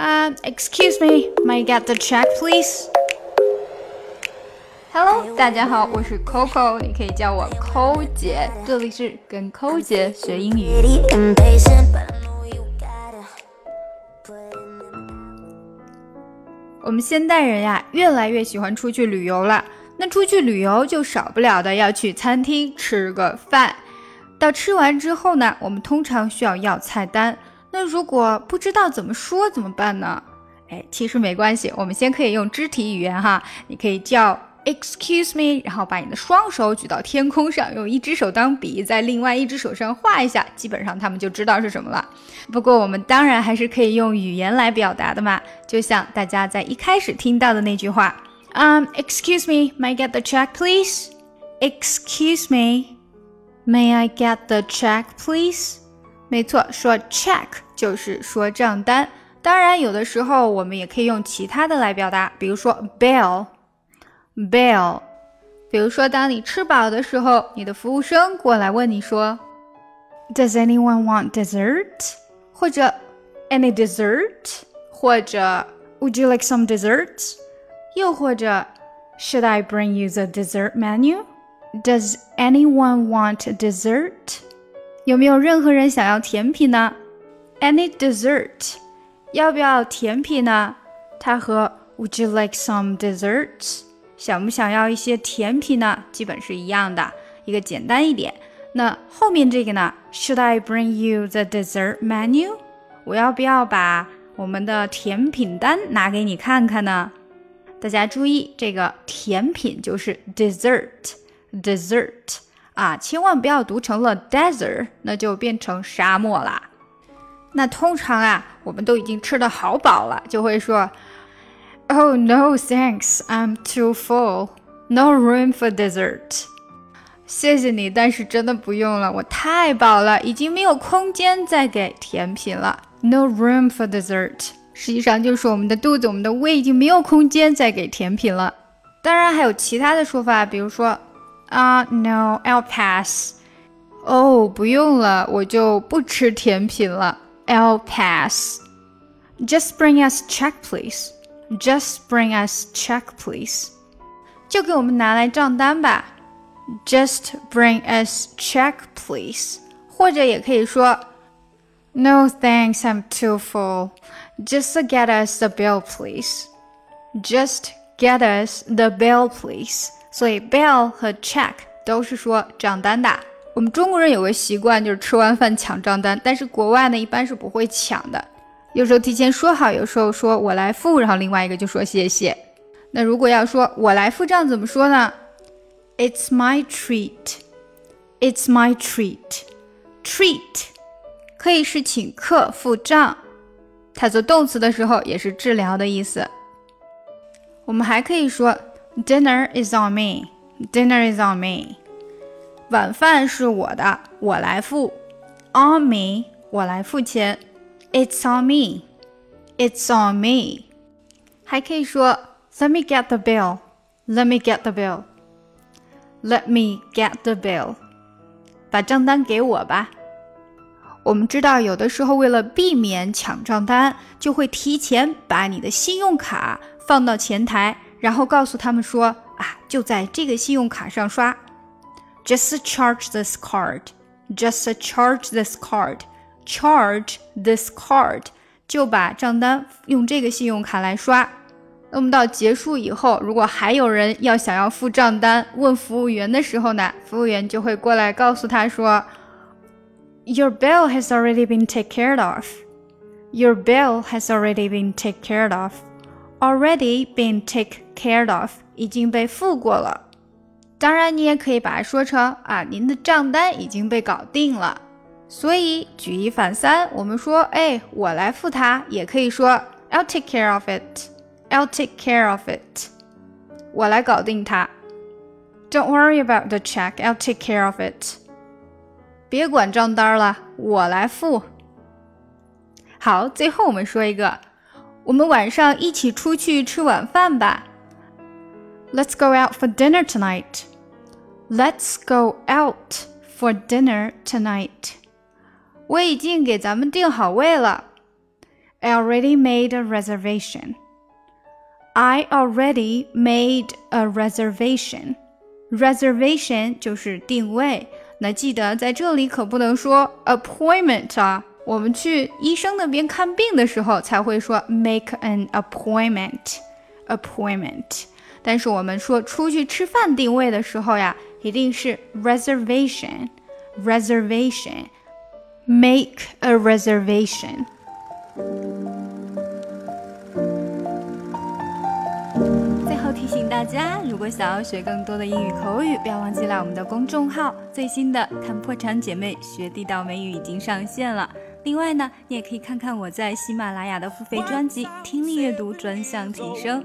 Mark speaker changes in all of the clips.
Speaker 1: Um, excuse me, may I get the check, please? Hello，大家好，我是 Coco，你可以叫我抠姐，这里是跟抠姐学英语。我们现代人呀，越来越喜欢出去旅游了。那出去旅游就少不了的要去餐厅吃个饭。到吃完之后呢，我们通常需要要菜单。那如果不知道怎么说怎么办呢？哎，其实没关系，我们先可以用肢体语言哈。你可以叫 Excuse me，然后把你的双手举到天空上，用一只手当笔，在另外一只手上画一下，基本上他们就知道是什么了。不过我们当然还是可以用语言来表达的嘛，就像大家在一开始听到的那句话，嗯，Excuse me，may I get the check please？Excuse me，may I get the check please？没错，说 check 就是说账单。当然，有的时候我们也可以用其他的来表达，比如说 bill。Bill，比如说，当你吃饱的时候，你的服务生过来问你说，Does anyone want dessert？或者 Any dessert？或者 Would you like some dessert？又或者 Should I bring you the dessert menu？Does anyone want dessert？ 有没有任何人想要甜品呢？Any dessert？要不要甜品呢？它和 Would you like some desserts？想不想要一些甜品呢？基本是一样的，一个简单一点。那后面这个呢？Should I bring you the dessert menu？我要不要把我们的甜品单拿给你看看呢？大家注意，这个甜品就是 dessert，dessert 啊，千万不要读成了 desert，那就变成沙漠啦。那通常啊，我们都已经吃的好饱了，就会说。Oh no, thanks. I'm too full. No room for dessert. 谢谢你，但是真的不用了，我太饱了，已经没有空间再给甜品了。No room for dessert. 实际上就是我们的肚子，我们的胃已经没有空间再给甜品了。当然还有其他的说法，比如说啊，No, I'll pass. 哦，不用了，我就不吃甜品了。I'll pass. Just bring us check, please. Just bring us check, please. 就给我们拿来账单吧。Just bring us check, please. 或者也可以说，No thanks, I'm too full. Just get us the bill, please. Just get us the bill, please. 所以 bill 和 check 都是说账单的。我们中国人有个习惯，就是吃完饭抢账单，但是国外呢一般是不会抢的。有时候提前说好，有时候说我来付，然后另外一个就说谢谢。那如果要说我来付账怎么说呢？It's my treat. It's my treat. Treat 可以是请客付账，它做动词的时候也是治疗的意思。我们还可以说 Dinner is on me. Dinner is on me. 晚饭是我的，我来付。On me，我来付钱。It's on me. It's on me. 还可以说 Let me get the bill. Let me get the bill. Let me get the bill. 把账单给我吧。我们知道，有的时候为了避免抢账单，就会提前把你的信用卡放到前台， 然后告诉他们说：“啊，就在这个信用卡上刷。” Just charge this card. Just charge this card. Charge this card，就把账单用这个信用卡来刷。那么到结束以后，如果还有人要想要付账单，问服务员的时候呢，服务员就会过来告诉他说：“Your bill has already been taken care of. Your bill has already been taken care of. Already been taken care of，已经被付过了。当然，你也可以把它说成啊，您的账单已经被搞定了。”所以举一反三，我们说，哎，我来付它，也可以说 I'll take care of it. I'll take care of it. 我来搞定它。Don't worry about the check. I'll take care of it. 别管账单了，我来付。好，最后我们说一个，我们晚上一起出去吃晚饭吧。Let's go out for dinner tonight. Let's go out for dinner tonight. 我已经给咱们定好位了。 I already made a reservation. I already made a reservation. Reservation 就是定位。那记得在这里可不能说 appointment 啊。 我们去医生那边看病的时候才会说 make an appointment。appointment。但是我们说出去吃饭定位的时候呀，一定是 reservation。reservation。Make a reservation。最后提醒大家，如果想要学更多的英语口语，不要忘记来我们的公众号。最新的《看破产姐妹学地道美语》已经上线了。另外呢，你也可以看看我在喜马拉雅的付费专辑《听力阅读专项提升》。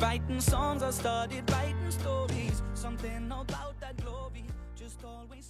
Speaker 2: Writing songs, I started writing stories. Something about that glory just always